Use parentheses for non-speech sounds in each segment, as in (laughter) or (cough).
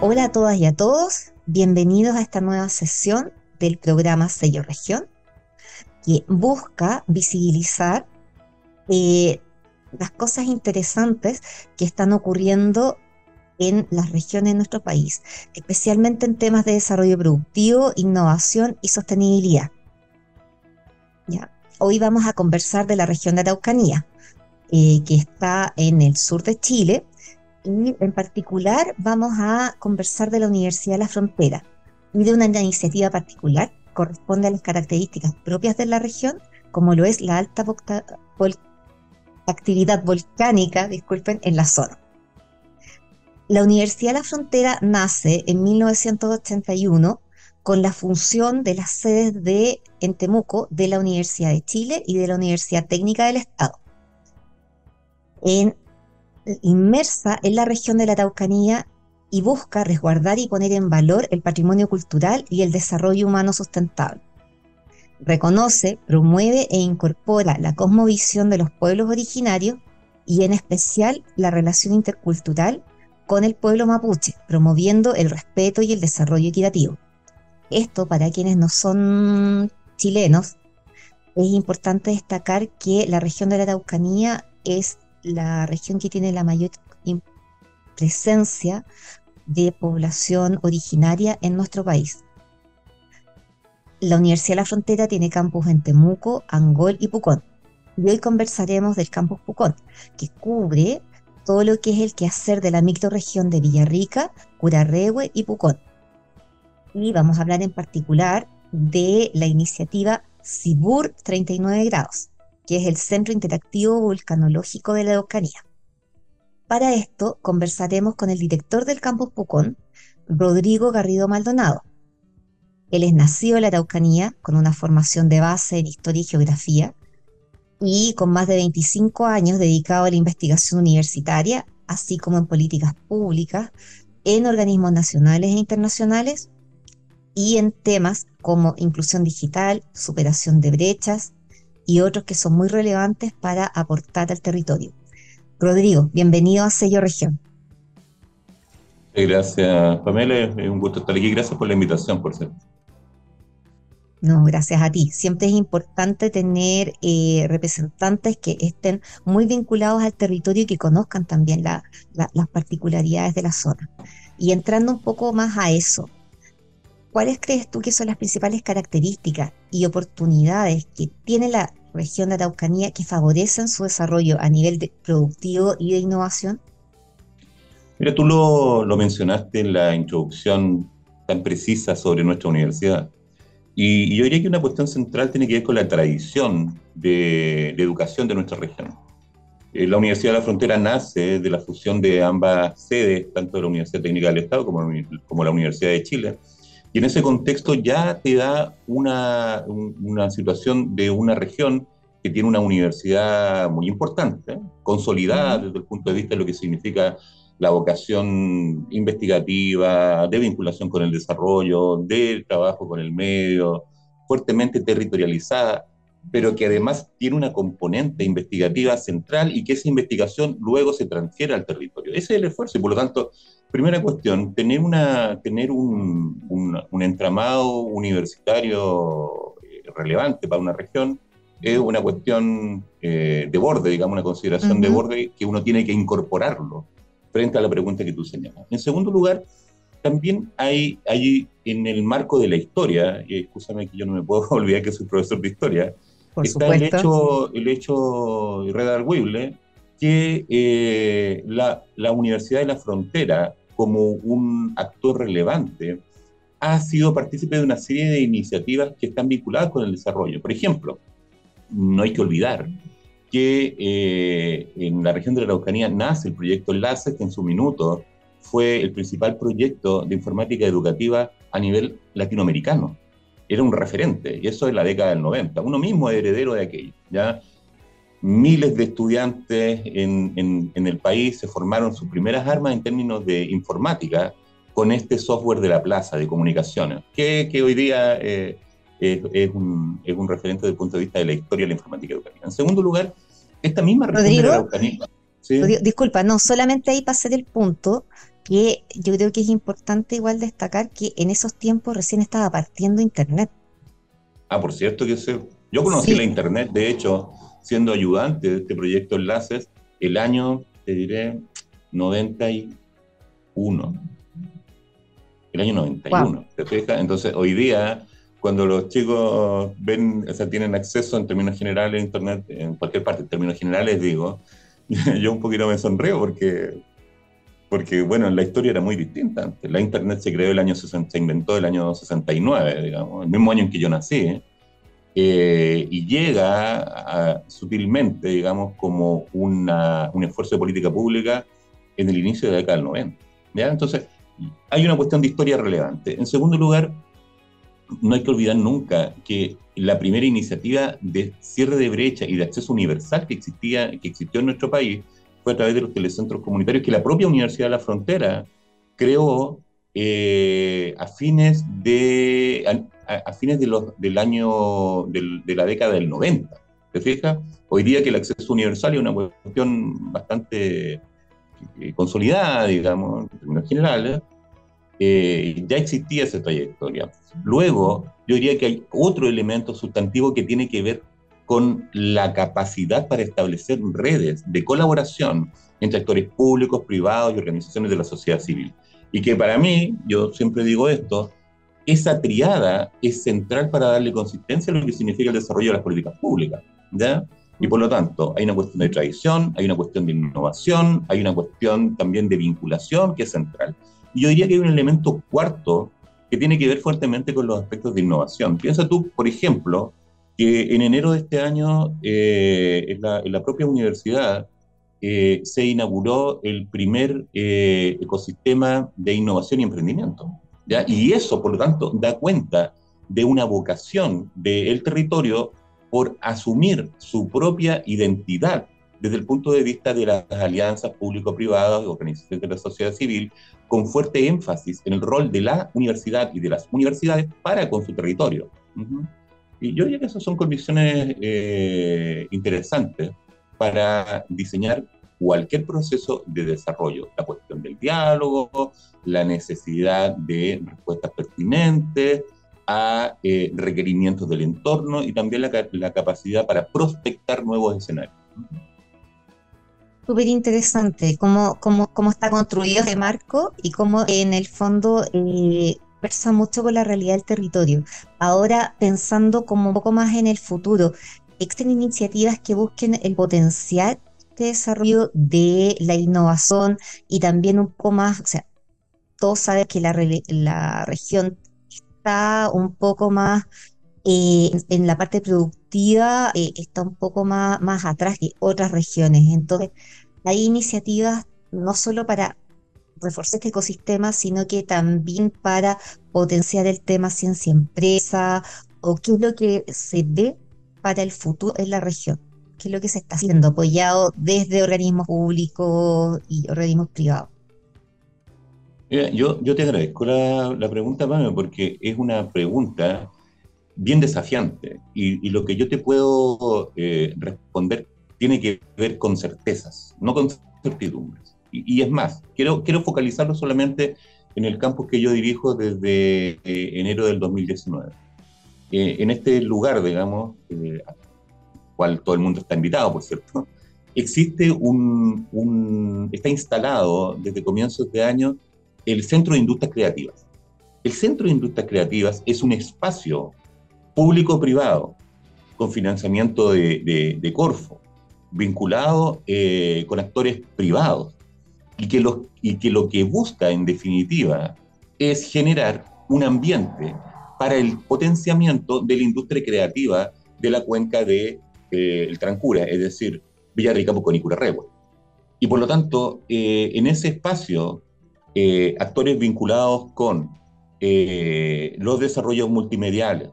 Hola a todas y a todos, bienvenidos a esta nueva sesión del programa Sello Región, que busca visibilizar eh, las cosas interesantes que están ocurriendo en las regiones de nuestro país, especialmente en temas de desarrollo productivo, innovación y sostenibilidad. ¿Ya? Hoy vamos a conversar de la región de Araucanía, eh, que está en el sur de Chile, y en particular vamos a conversar de la Universidad de la Frontera y de una iniciativa particular que corresponde a las características propias de la región, como lo es la alta actividad volcánica, disculpen, en la zona. La Universidad de la Frontera nace en 1981 con la función de las sedes de en Temuco de la Universidad de Chile y de la Universidad Técnica del Estado. En, inmersa en la región de la Araucanía y busca resguardar y poner en valor el patrimonio cultural y el desarrollo humano sustentable. Reconoce, promueve e incorpora la cosmovisión de los pueblos originarios y en especial la relación intercultural con el pueblo mapuche, promoviendo el respeto y el desarrollo equitativo. Esto, para quienes no son chilenos, es importante destacar que la región de la Araucanía es la región que tiene la mayor presencia de población originaria en nuestro país. La Universidad de la Frontera tiene campus en Temuco, Angol y Pucón. Y hoy conversaremos del campus Pucón, que cubre todo lo que es el quehacer de la microregión de Villarrica, Curarrehue y Pucón. Y vamos a hablar en particular de la iniciativa CIBUR 39 grados, que es el Centro Interactivo Vulcanológico de la Araucanía. Para esto conversaremos con el director del campus Pucón, Rodrigo Garrido Maldonado. Él es nacido en la Araucanía con una formación de base en historia y geografía y con más de 25 años dedicado a la investigación universitaria, así como en políticas públicas, en organismos nacionales e internacionales y en temas como inclusión digital, superación de brechas y otros que son muy relevantes para aportar al territorio. Rodrigo, bienvenido a Sello Región. Gracias, Pamela. Es un gusto estar aquí. Gracias por la invitación, por cierto. No, gracias a ti. Siempre es importante tener eh, representantes que estén muy vinculados al territorio y que conozcan también las particularidades de la zona. Y entrando un poco más a eso, ¿cuáles crees tú que son las principales características y oportunidades que tiene la región de Araucanía que favorecen su desarrollo a nivel de productivo y de innovación? Mira, tú lo, lo mencionaste en la introducción tan precisa sobre nuestra universidad y, yo diría que una cuestión central tiene que ver con la tradición de, educación de nuestra región. Eh, la Universidad de la Frontera nace de la fusión de ambas sedes, tanto de la Universidad Técnica del Estado como, como la Universidad de Chile. Y en ese contexto ya te da una, una situación de una región que tiene una universidad muy importante, consolidada desde el punto de vista de lo que significa la vocación investigativa, de vinculación con el desarrollo, del trabajo con el medio, fuertemente territorializada, pero que además tiene una componente investigativa central y que esa investigación luego se transfiere al territorio. Ese es el esfuerzo y por lo tanto, primera cuestión, tener, una, tener un, un, entramado universitario eh, relevante para una región es una cuestión eh, de borde, digamos, una consideración de borde que uno tiene que incorporarlo frente a la pregunta que tú señalas. En segundo lugar, también hay, hay en el marco de la historia, y escúchame que yo no me puedo (laughs) olvidar que soy profesor de historia, está el hecho, el hecho irredarguible que eh, la, la Universidad de la Frontera, como un actor relevante, ha sido partícipe de una serie de iniciativas que están vinculadas con el desarrollo. Por ejemplo, no hay que olvidar que eh, en la región de la Araucanía nace el proyecto Enlace, que en su minuto fue el principal proyecto de informática educativa a nivel latinoamericano. Era un referente, y eso es la década del 90. Uno mismo es heredero de aquello. ¿ya? Miles de estudiantes en, en, el país se formaron sus primeras armas en términos de informática con este software de la plaza de comunicaciones, que, que hoy día eh, es, un, es, un, referente desde el punto de vista de la historia de la informática educativa. En segundo lugar, esta misma región de la Disculpa, no, solamente ahí para hacer el punto, que yo creo que es importante igual destacar que en esos tiempos recién estaba partiendo Internet. Ah, por cierto que sé. Yo conocí la Internet, de hecho, siendo ayudante de este proyecto Enlaces, el año, te diré, 91. El año 91, ¿te fijas? Entonces, hoy día, cuando los chicos ven, o sea, tienen acceso en términos generales a Internet, en cualquier parte, en términos generales, digo, (laughs) yo un poquito me sonreo porque porque bueno, la historia era muy distinta La Internet se creó el año 60, se inventó el año 69, digamos, el mismo año en que yo nací, eh, y llega sutilmente, digamos, como una, un esfuerzo de política pública en el inicio de la década del 90. ¿ya? Entonces, hay una cuestión de historia relevante. En segundo lugar, no hay que olvidar nunca que la primera iniciativa de cierre de brecha y de acceso universal que existía, que existió en nuestro país, a través de los telecentros comunitarios que la propia Universidad de la Frontera creó eh, a fines de a, fines de los, del año de la década del 90. ¿Te fijas? Hoy día que el acceso universal es una cuestión bastante eh, consolidada, digamos, en términos generales, eh, ya existía esa trayectoria. Luego, yo diría que hay otro elemento sustantivo que tiene que ver con la capacidad para establecer redes de colaboración entre actores públicos, privados y organizaciones de la sociedad civil. Y que para mí, yo siempre digo esto, esa triada es central para darle consistencia a lo que significa el desarrollo de las políticas públicas. ¿ya? Y por lo tanto, hay una cuestión de tradición, hay una cuestión de innovación, hay una cuestión también de vinculación que es central. Y yo diría que hay un elemento cuarto que tiene que ver fuertemente con los aspectos de innovación. Piensa tú, por ejemplo, que en enero de este año eh, en, la, propia universidad eh, se inauguró el primer eh, ecosistema de innovación y emprendimiento. Y eso, por lo tanto, da cuenta de una vocación del territorio por asumir su propia identidad desde el punto de vista de las alianzas público-privadas, organizaciones de la sociedad civil, con fuerte énfasis en el rol de la universidad y de las universidades para con su territorio. Y yo diría que esas son condiciones eh, interesantes para diseñar cualquier proceso de desarrollo. La cuestión del diálogo, la necesidad de respuestas pertinentes a eh, requerimientos del entorno y también la, capacidad para prospectar nuevos escenarios. Súper interesante cómo, cómo, cómo, está construido este marco y cómo en el fondo eh, conversa mucho con la realidad del territorio. Ahora, pensando como un poco más en el futuro, ¿existen iniciativas que busquen el potencial de desarrollo de la innovación y también un poco más, o sea, todos saben que la, la región está un poco más eh, en la parte productiva, eh, está un poco más, más atrás que otras regiones. Entonces, hay iniciativas no solo para reforzar este ecosistema, sino que también para potenciar el tema ciencia empresa o qué es lo que se ve para el futuro en la región, qué es lo que se está haciendo apoyado desde organismos públicos y organismos privados. yo, yo te agradezco la, la pregunta, Pame, porque es una pregunta bien desafiante y, lo que yo te puedo eh, responder tiene que ver con certezas, no con certidumbres. Y, es más, quiero, quiero focalizarlo solamente en el campus que yo dirijo desde eh, enero del 2019. Eh, en este lugar, digamos, eh, al cual todo el mundo está invitado, por cierto, existe un, un, está instalado desde comienzos de año el Centro de Industrias Creativas. El Centro de Industrias Creativas es un espacio público-privado con financiamiento de, de, Corfo, vinculado con actores privados y que, lo, y que lo que busca en definitiva es generar un ambiente para el potenciamiento de la industria creativa de la cuenca del de, eh, el Trancura, es decir, Villarrica, Pucón y Curarrehue. Y por lo tanto, eh, en ese espacio, eh, actores vinculados con los desarrollos multimediales,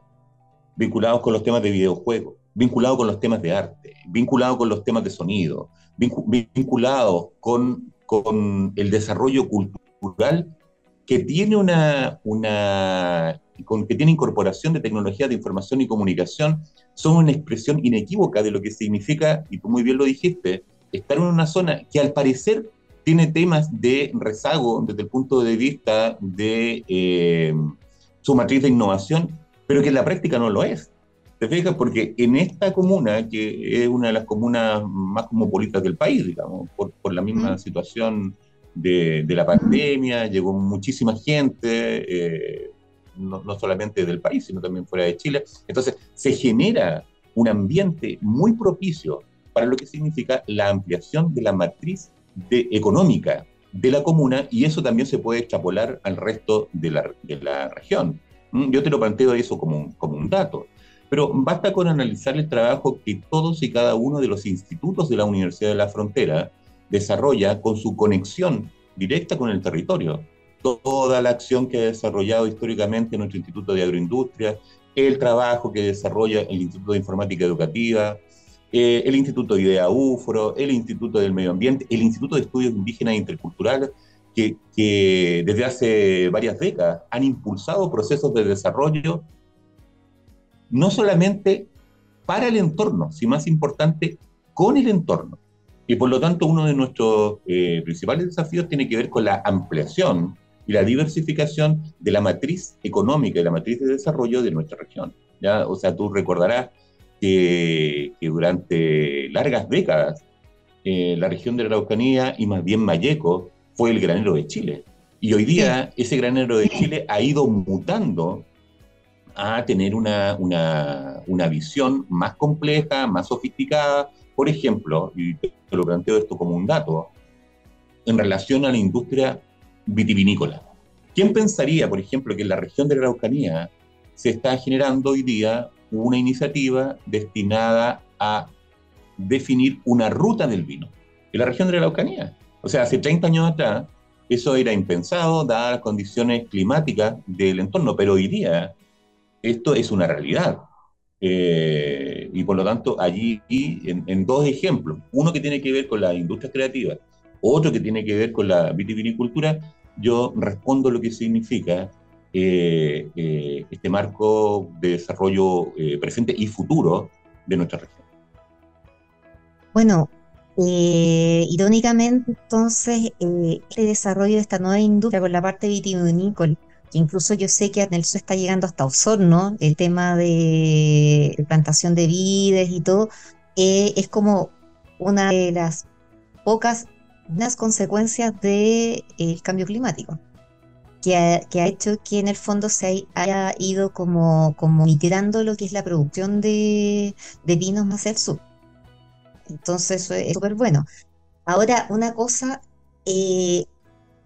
vinculados con los temas de videojuegos, vinculados con los temas de arte, vinculados con los temas de sonido, vinculados con con el desarrollo cultural que tiene una, una con, que tiene incorporación de tecnología de información y comunicación, son una expresión inequívoca de lo que significa, y tú muy bien lo dijiste, estar en una zona que al parecer tiene temas de rezago desde el punto de vista de eh, su matriz de innovación, pero que en la práctica no lo es. ¿Te fijas? Porque en esta comuna, que es una de las comunas más cosmopolitas del país, digamos, por, por la misma situación de, de, la pandemia, llegó muchísima gente, eh, no, no, solamente del país, sino también fuera de Chile. Entonces, se genera un ambiente muy propicio para lo que significa la ampliación de la matriz económica de la comuna y eso también se puede extrapolar al resto de la, de la región. ¿Mm? Yo te lo planteo eso como un, como un dato. Pero basta con analizar el trabajo que todos y cada uno de los institutos de la Universidad de la Frontera desarrolla con su conexión directa con el territorio. Toda la acción que ha desarrollado históricamente nuestro Instituto de Agroindustria, el trabajo que desarrolla el Instituto de Informática Educativa, eh, el Instituto de Idea UFRO, el Instituto del Medio Ambiente, el Instituto de Estudios Indígenas e Interculturales, que, que desde hace varias décadas han impulsado procesos de desarrollo no solamente para el entorno, sino más importante, con el entorno. Y por lo tanto, uno de nuestros eh, principales desafíos tiene que ver con la ampliación y la diversificación de la matriz económica y la matriz de desarrollo de nuestra región. ¿ya? O sea, tú recordarás que, que durante largas décadas eh, la región de la Araucanía y más bien Mayeco fue el granero de Chile. Y hoy día ese granero de Chile ha ido mutando a tener una, una, una, visión más compleja, más sofisticada. Por ejemplo, y te lo planteo esto como un dato, en relación a la industria vitivinícola. ¿Quién pensaría, por ejemplo, que en la región de la Araucanía se está generando hoy día una iniciativa destinada a definir una ruta del vino en la región de la Araucanía? O sea, hace 30 años atrás eso era impensado, dadas las condiciones climáticas del entorno, pero hoy día esto es una realidad. Eh, y por lo tanto, allí, en, en, dos ejemplos, uno que tiene que ver con la industria creativa, otro que tiene que ver con la vitivinicultura, yo respondo lo que significa eh, eh, este marco de desarrollo eh, presente y futuro de nuestra región. Bueno, irónicamente, entonces, este desarrollo de esta nueva industria con la parte vitivinícola que incluso yo sé que en el sur está llegando hasta Osorno, el tema de plantación de vides y todo, es como una de las pocas unas consecuencias del de, cambio climático, que ha, que ha, hecho que en el fondo se haya ido como, como migrando lo que es la producción de, de vinos más el sur. Entonces eso es súper bueno. Ahora, una cosa eh,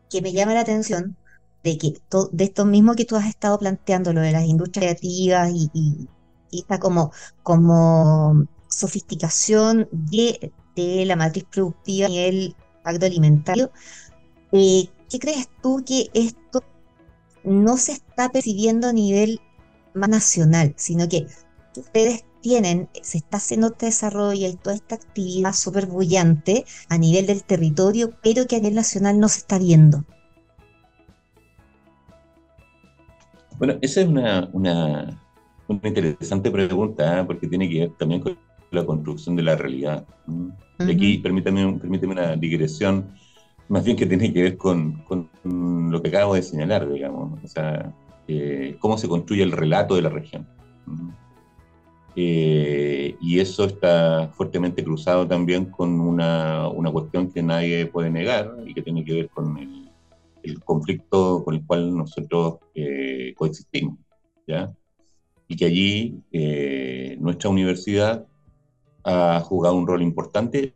que me llama la atención de que de esto mismo que tú has estado planteando, lo de las industrias creativas y, y, y esta como, como sofisticación de, de, la matriz productiva a nivel agroalimentario, eh, ¿qué crees tú que esto no se está percibiendo a nivel más nacional, sino que ustedes tienen, se está haciendo este desarrollo y toda esta actividad súper bullante a nivel del territorio, pero que a nivel nacional no se está viendo? Bueno, esa es una, una, una interesante pregunta, ¿eh? porque tiene que ver también con la construcción de la realidad. Uh -huh. Y aquí permítame, permítame una digresión, más bien que tiene que ver con, con lo que acabo de señalar, digamos, o sea, eh, cómo se construye el relato de la región. Eh, y eso está fuertemente cruzado también con una, una cuestión que nadie puede negar y que tiene que ver con el el conflicto con el cual nosotros eh, coexistimos, ¿ya? Y que allí eh, nuestra universidad ha jugado un rol importante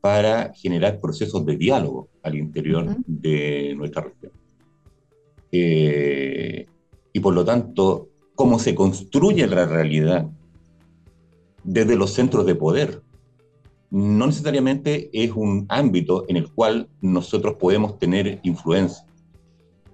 para generar procesos de diálogo al interior uh -huh. de nuestra región. Eh, y por lo tanto, cómo se construye la realidad desde los centros de poder, no necesariamente es un ámbito en el cual nosotros podemos tener influencia,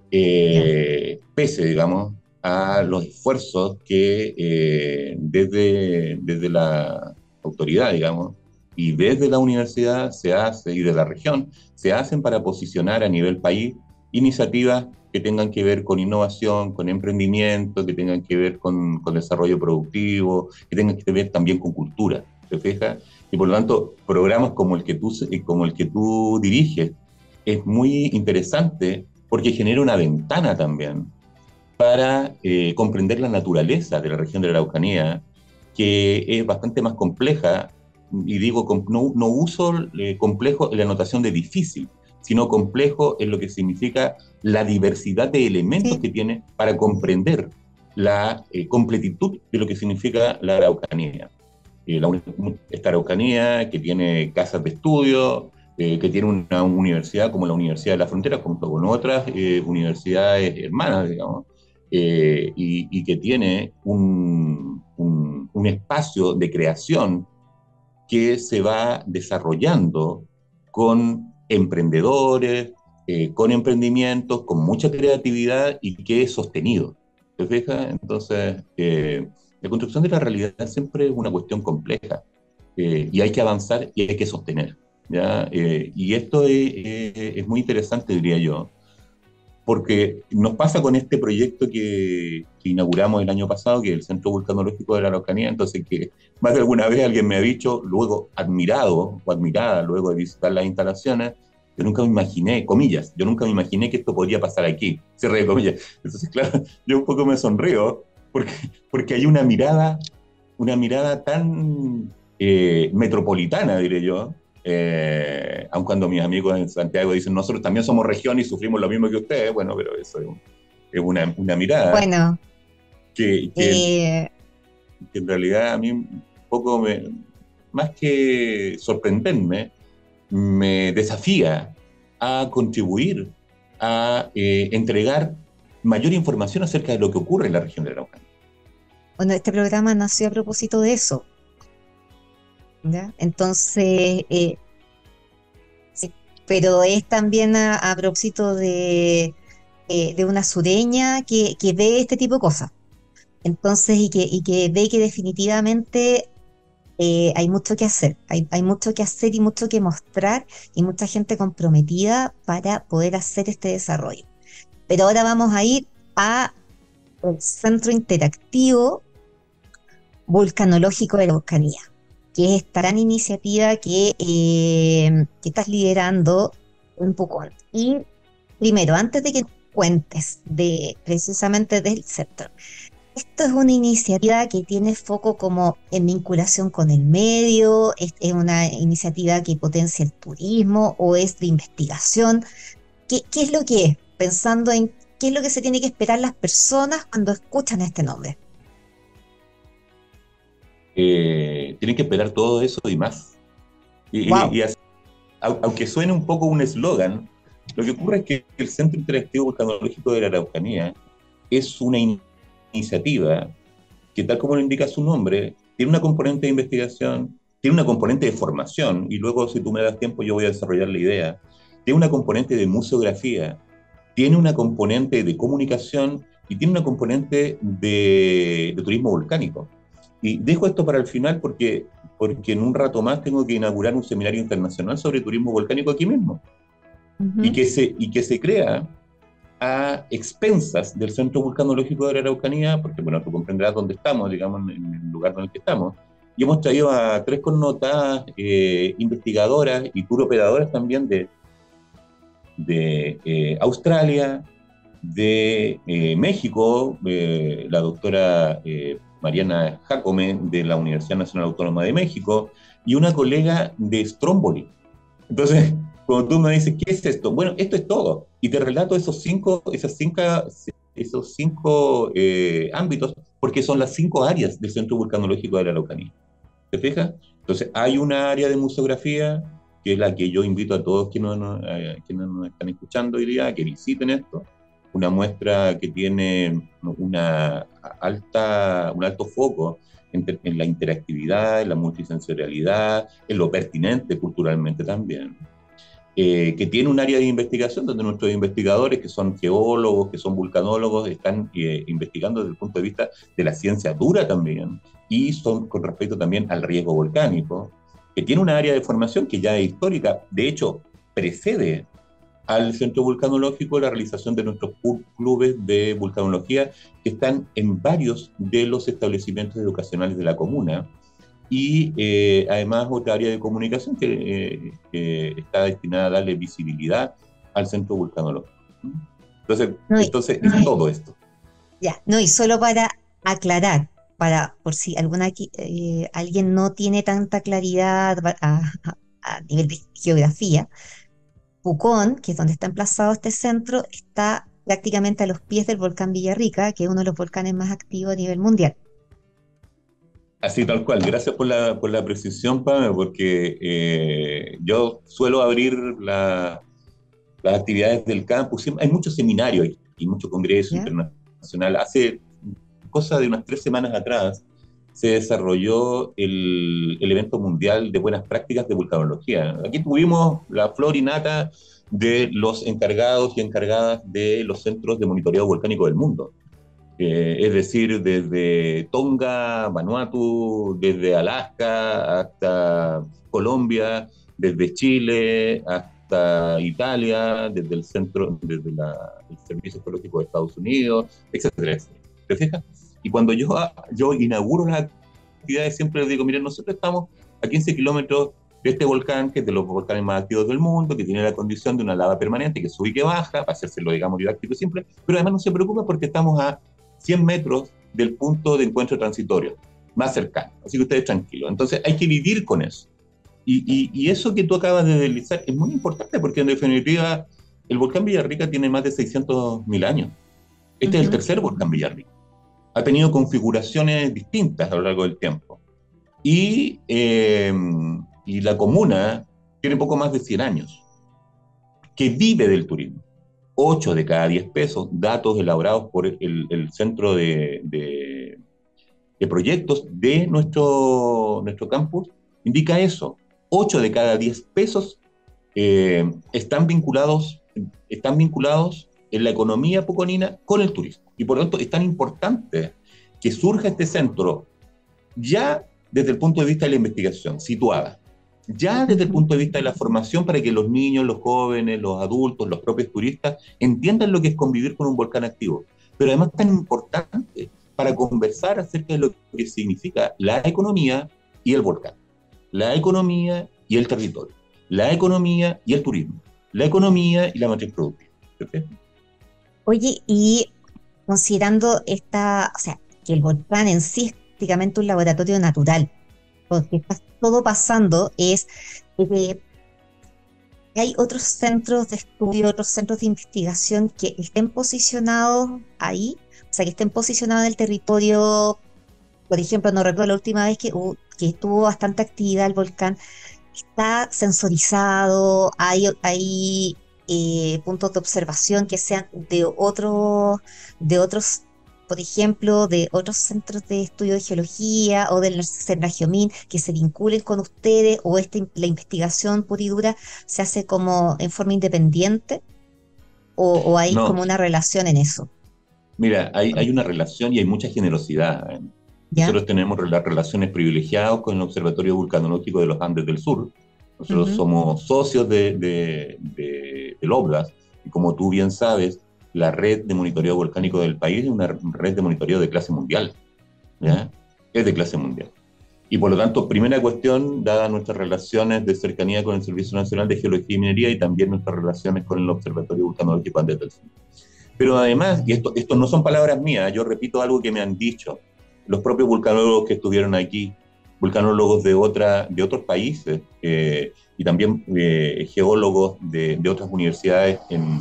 eh, pese, digamos, a los esfuerzos que eh, desde, desde la autoridad, digamos, y desde la universidad se hace, y de la región, se hacen para posicionar a nivel país iniciativas que tengan que ver con innovación, con emprendimiento, que tengan que ver con, desarrollo productivo, que tengan que ver también con cultura. ¿te fijas? Y por lo tanto, programas como el que tú, como el que tú diriges es muy interesante porque genera una ventana también para eh, comprender la naturaleza de la región de la Araucanía, que es bastante más compleja, y digo, no, no uso eh, complejo en la notación de difícil, sino complejo en lo que significa la diversidad de elementos que tiene para comprender la eh, completitud de lo que significa la Araucanía. esta Araucanía que tiene casas de estudio, que tiene una universidad como la Universidad de la Frontera, junto con otras universidades hermanas, digamos, eh, y, que tiene un, un, espacio de creación que se va desarrollando con emprendedores, eh, con emprendimientos, con mucha creatividad y que es sostenido. ¿Te? Entonces, eh, la construcción de la realidad siempre es una cuestión compleja y hay que avanzar y hay que sostener. ¿ya? y esto es, es muy interesante, diría yo, porque nos pasa con este proyecto que, inauguramos el año pasado, que es el Centro Vulcanológico de la Araucanía, entonces que más de alguna vez alguien me ha dicho, luego admirado o admirada, luego de visitar las instalaciones, yo nunca me imaginé, comillas, yo nunca me imaginé que esto podría pasar aquí, cierre de comillas. Entonces, claro, (laughs) yo un poco me sonrío, porque, porque hay una mirada, una mirada tan eh, metropolitana, diré yo, eh, aun cuando mis amigos en Santiago dicen, nosotros también somos región y sufrimos lo mismo que ustedes, bueno, pero eso es, una, una, mirada. Bueno. Que, eh, que, en realidad a mí un poco, me, más que sorprenderme, me desafía a contribuir a eh, entregar mayor información acerca de lo que ocurre en la región de Araucanía. Bueno, este programa nació a propósito de eso, entonces, eh, pero es también a, propósito de, eh, de, una sureña que, ve este tipo de cosas. Entonces, y que, ve que definitivamente eh, hay mucho que hacer, hay, hay, mucho que hacer y mucho que mostrar y mucha gente comprometida para poder hacer este desarrollo. Pero ahora vamos a ir a el Centro Interactivo Vulcanológico de la Volcanía que es esta gran iniciativa que, eh, que estás liderando un poco. Y primero, antes de que cuentes de precisamente del sector, esto es una iniciativa que tiene foco como en vinculación con el medio, es, una iniciativa que potencia el turismo o es de investigación. ¿Qué, ¿Qué es lo que es? Pensando en qué es lo que se tiene que esperar las personas cuando escuchan este nombre. Eh, tienen que esperar todo eso y más. Y, aunque suene un poco un eslogan, lo que ocurre es que el Centro Interactivo Vulcanológico de la Araucanía es una iniciativa que, tal como lo indica su nombre, tiene una componente de investigación, tiene una componente de formación, y luego, si tú me das tiempo, yo voy a desarrollar la idea. Tiene una componente de museografía, tiene una componente de comunicación y tiene una componente de turismo volcánico. Y dejo esto para el final porque, porque en un rato más tengo que inaugurar un seminario internacional sobre turismo volcánico aquí mismo. y, que se, y que se crea a expensas del Centro Vulcanológico de la Araucanía, porque bueno, tú comprenderás dónde estamos, digamos, en el lugar en el que estamos. Y hemos traído a tres connotadas eh, investigadoras y tour operadoras también de, de eh, Australia, de eh, México, la doctora Mariana Jacome, de la Universidad Nacional Autónoma de México, y una colega de Stromboli. Entonces, (laughs) cuando tú me dices, ¿qué es esto? Bueno, esto es todo. Y te relato esos cinco, esas cinco, esos cinco eh, ámbitos, porque son las cinco áreas del Centro Vulcanológico de la Araucanía. ¿Te fijas? Entonces, hay una área de museografía, que es la que yo invito a todos quienes nos, eh, quienes nos están escuchando hoy día, que visiten esto una muestra que tiene una alta, un alto foco en, la interactividad, en la multisensorialidad, en lo pertinente culturalmente también. Eh, que tiene un área de investigación donde nuestros investigadores, que son geólogos, que son vulcanólogos, están eh, investigando desde el punto de vista de la ciencia dura también, y son con respecto también al riesgo volcánico, que tiene una área de formación que ya es histórica, de hecho, precede al Centro Vulcanológico la realización de nuestros clubes de vulcanología que están en varios de los establecimientos educacionales de la comuna y eh, además otra área de comunicación que está destinada a darle visibilidad al centro vulcanológico. Entonces, entonces es todo esto. Ya, no, y solo para aclarar, para por si alguna eh, alguien no tiene tanta claridad a, nivel de geografía, Pucón, que es donde está emplazado este centro, está prácticamente a los pies del volcán Villarrica, que es uno de los volcanes más activos a nivel mundial. Así tal cual. Gracias por la, por la precisión, Pame, porque eh, yo suelo abrir las actividades del campus. Hay muchos seminarios y muchos congresos internacionales. Hace cosa de unas tres semanas atrás, se desarrolló el, evento mundial de buenas prácticas de vulcanología. Aquí tuvimos la flor y nata de los encargados y encargadas de los centros de monitoreo volcánico del mundo. Eh, es decir, desde Tonga, Vanuatu, desde Alaska hasta Colombia, desde Chile hasta Italia, desde el centro, desde el Servicio Geológico de Estados Unidos, etcétera, ¿Te fijas? Y cuando yo, yo inauguro las actividades, siempre les digo, miren, nosotros estamos a 15 kilómetros de este volcán, que es de los volcanes más activos del mundo, que tiene la condición de una lava permanente, que sube y que baja, para hacérselo, digamos, didáctico siempre, pero además no se preocupa porque estamos a 100 metros del punto de encuentro transitorio, más cercano. Así que ustedes tranquilos. Entonces hay que vivir con eso. Y, y, eso que tú acabas de deslizar es muy importante porque en definitiva el volcán Villarrica tiene más de 600.000 años. Este es el tercer volcán Villarrica ha tenido configuraciones distintas a lo largo del tiempo. Y, eh, la comuna tiene poco más de 100 años, que vive del turismo. 8 de cada 10 pesos, datos elaborados por el, Centro de, Proyectos de nuestro, nuestro campus, indica eso. 8 de cada 10 pesos eh, están, vinculados, están vinculados en la economía puconina con el turismo. Y por lo tanto es tan importante que surja este centro ya desde el punto de vista de la investigación, situada, ya desde el punto de vista de la formación para que los niños, los jóvenes, los adultos, los propios turistas entiendan lo que es convivir con un volcán activo. Pero además tan importante para conversar acerca de lo que significa la economía y el volcán, la economía y el territorio, la economía y el turismo, la economía y la matriz productiva. Oye, y considerando esta, o sea, que el volcán en sí es prácticamente un laboratorio natural, porque está todo pasando es que hay otros centros de estudio, otros centros de investigación que estén posicionados ahí, o sea, que estén posicionados en el territorio, por ejemplo, no recuerdo la última vez que, que tuvo bastante actividad el volcán, está sensorizado, hay, hay eh, puntos de observación que sean de, otro, de otros, por ejemplo, de otros centros de estudio de geología o del Geomín que se vinculen con ustedes o esta, la investigación pura y dura se hace como en forma independiente o, hay como una relación en eso? Mira, hay, hay una relación y hay mucha generosidad. ¿eh? Nosotros tenemos las relaciones privilegiadas con el Observatorio Vulcanológico de los Andes del Sur, nosotros somos socios de, de, de, del OBLAS y como tú bien sabes, la red de monitoreo volcánico del país es una red de monitoreo de clase mundial. ¿ya? Es de clase mundial. Y por lo tanto, primera cuestión, dadas nuestras relaciones de cercanía con el Servicio Nacional de Geología y Minería y también nuestras relaciones con el Observatorio Vulcanológico Andes del Sur. Pero además, y esto, esto no son palabras mías, yo repito algo que me han dicho los propios vulcanólogos que estuvieron aquí, vulcanólogos de, otra, de otros países eh, y también eh, geólogos de, de, otras universidades en,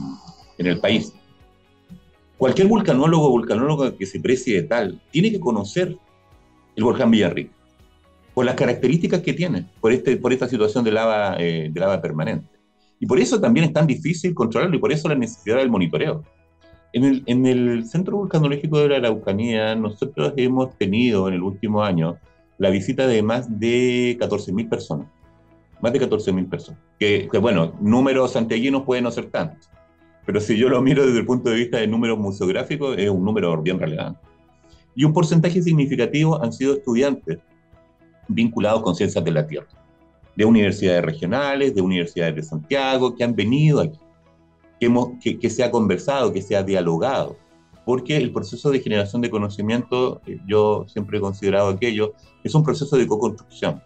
en, el país. Cualquier vulcanólogo o vulcanóloga que se precie de tal tiene que conocer el volcán Villarrica por las características que tiene, por, este, por esta situación de lava, eh, de lava permanente. Y por eso también es tan difícil controlarlo y por eso la necesidad del monitoreo. En el, en el Centro Vulcanológico de la Araucanía, nosotros hemos tenido en el último año la visita de más de 14.000 personas. Más de 14.000 personas. Que, bueno, números santiaguinos pueden no ser tantos, pero si yo lo miro desde el punto de vista de números museográficos, es un número bien relevante. Y un porcentaje significativo han sido estudiantes vinculados con ciencias de la Tierra, de universidades regionales, de universidades de Santiago, que han venido aquí, que, hemos, que, que se ha conversado, que se ha dialogado porque el proceso de generación de conocimiento, eh, yo siempre he considerado aquello, es un proceso de co-construcción,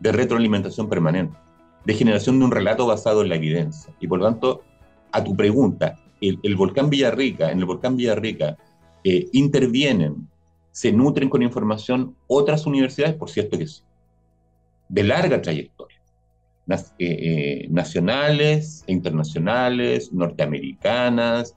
de retroalimentación permanente, de generación de un relato basado en la evidencia. Y por lo tanto, a tu pregunta, el, volcán Villarrica, en el volcán Villarrica, eh, intervienen, se nutren con información otras universidades, por cierto que sí, de larga trayectoria, eh, eh, nacionales e internacionales, norteamericanas,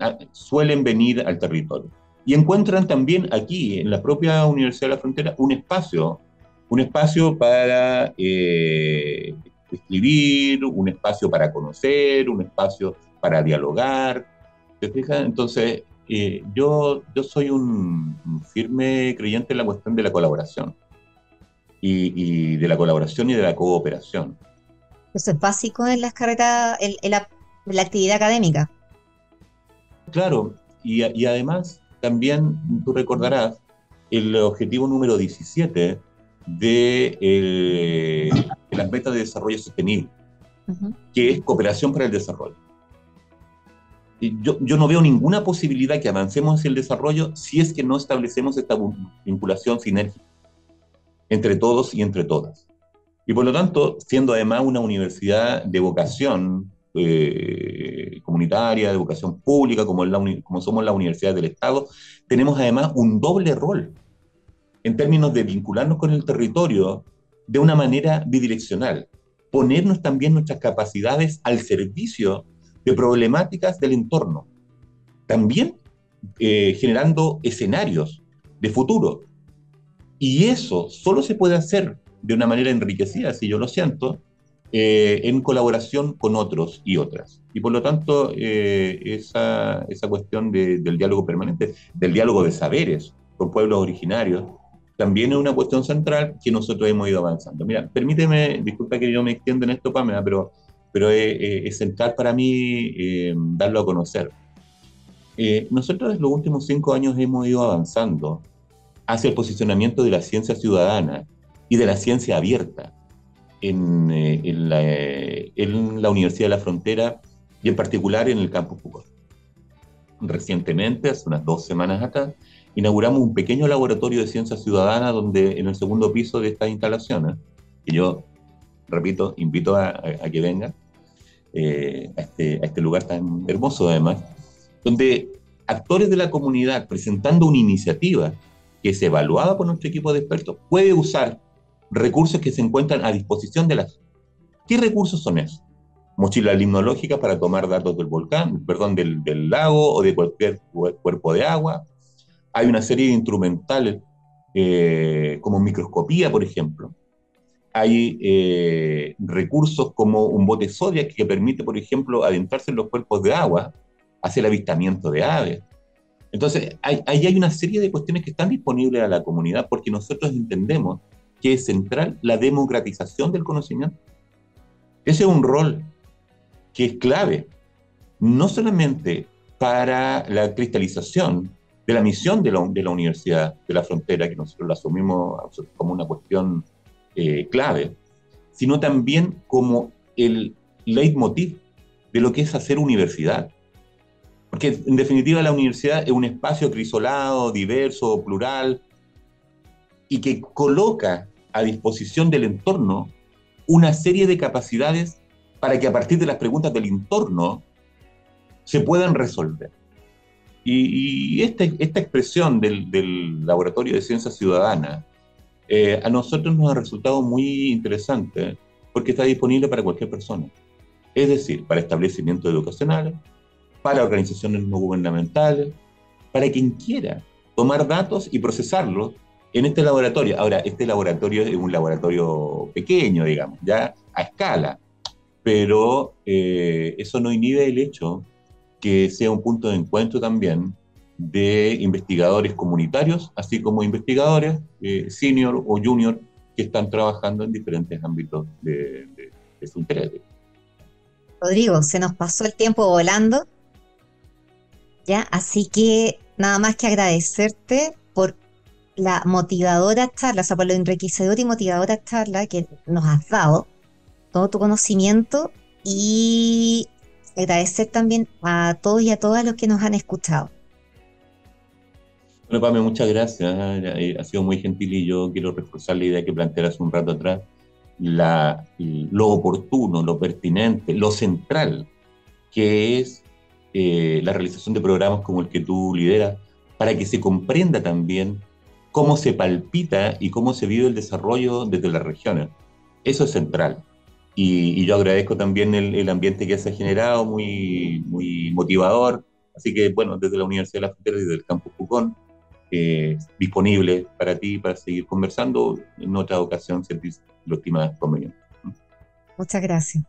ah, suelen venir al territorio. Y encuentran también aquí, en la propia Universidad de la Frontera, un espacio, un espacio para escribir, un espacio para conocer, un espacio para dialogar. ¿Te fijas? Entonces, eh, yo, yo soy un, firme creyente en la cuestión de la colaboración y, de la colaboración y de la cooperación. Eso es básico en las carreras, en, la, actividad académica. Claro, y, y, además también tú recordarás el objetivo número 17 de, eh, las metas de desarrollo sostenible, que es cooperación para el desarrollo. Yo, yo, no veo ninguna posibilidad que avancemos hacia el desarrollo si es que no establecemos esta vinculación sinérgica entre todos y entre todas. Y por lo tanto, siendo además una universidad de vocación eh, comunitaria, de vocación pública, como, la como somos la universidad del Estado, tenemos además un doble rol en términos de vincularnos con el territorio de una manera bidireccional, ponernos también nuestras capacidades al servicio de problemáticas del entorno, también eh, generando escenarios de futuro. Y eso solo se puede hacer de una manera enriquecida, si yo lo siento, eh, en colaboración con otros y otras. Y por lo tanto, eh, esa, esa, cuestión del diálogo permanente, del diálogo de saberes con pueblos originarios, también es una cuestión central que nosotros hemos ido avanzando. Mira, permíteme, disculpa que yo me extienda en esto, Pamela, pero, pero es, central para mí eh, darlo a conocer. Eh, nosotros en los últimos cinco años hemos ido avanzando hacia el posicionamiento de la ciencia ciudadana y de la ciencia abierta en, eh, en, la, en la, Universidad de la Frontera y en particular en el campus Foucault. Recientemente, hace unas dos semanas atrás, inauguramos un pequeño laboratorio de ciencia ciudadana donde en el segundo piso de estas instalaciones, que yo, repito, invito a, que vengan eh, a, este, a este lugar tan hermoso además, donde actores de la comunidad presentando una iniciativa que es evaluada por nuestro equipo de expertos, puede usar recursos que se encuentran a disposición de las... ¿Qué recursos son esos? Mochila limnológica para tomar datos del volcán, perdón, del, del lago o de cualquier cuerpo de agua, hay una serie de instrumentales, eh, como microscopía, por ejemplo. Hay eh, recursos como un bote Zodiac que permite, por ejemplo, adentrarse en los cuerpos de agua, hacer el avistamiento de aves. Entonces, ahí hay, una serie de cuestiones que están disponibles a la comunidad porque nosotros entendemos que es central la democratización del conocimiento. Ese es un rol que es clave, no solamente para la cristalización de la misión de la, Universidad de la Frontera, que nosotros la asumimos como una cuestión eh, clave, sino también como el leitmotiv de lo que es hacer universidad. Porque en definitiva la universidad es un espacio crisolado, diverso, plural, y que coloca a disposición del entorno una serie de capacidades para que a partir de las preguntas del entorno se puedan resolver. Y, este, esta expresión del, Laboratorio de Ciencia Ciudadana eh, a nosotros nos ha resultado muy interesante porque está disponible para cualquier persona. Es decir, para establecimientos educacionales, para organizaciones no gubernamentales, para quien quiera tomar datos y procesarlos en este laboratorio. Ahora, este laboratorio es un laboratorio pequeño, digamos, ya a escala, pero eh, eso no inhibe el hecho que sea un punto de encuentro también de investigadores comunitarios, así como investigadores eh, senior o junior que están trabajando en diferentes ámbitos de, su interés. Rodrigo, se nos pasó el tiempo volando, ya, así que nada más que agradecerte por la motivadora charla, o sea, por lo enriquecedora y motivadora charla que nos has dado, todo tu conocimiento y agradecer también a todos y a todas los que nos han escuchado. Bueno, Pame, muchas gracias. Ha sido muy gentil y yo quiero reforzar la idea que plantearas un rato atrás. La, lo oportuno, lo pertinente, lo central, que es eh, la realización de programas como el que tú lideras, para que se comprenda también cómo se palpita y cómo se vive el desarrollo desde las regiones. Eso es central. Y, yo agradezco también el, ambiente que se ha generado, muy, muy motivador. Así que, bueno, desde la Universidad de la Frontera y desde el Campus Pucón, eh, disponible para ti para seguir conversando en otra ocasión si lo estimas conveniente. Muchas gracias.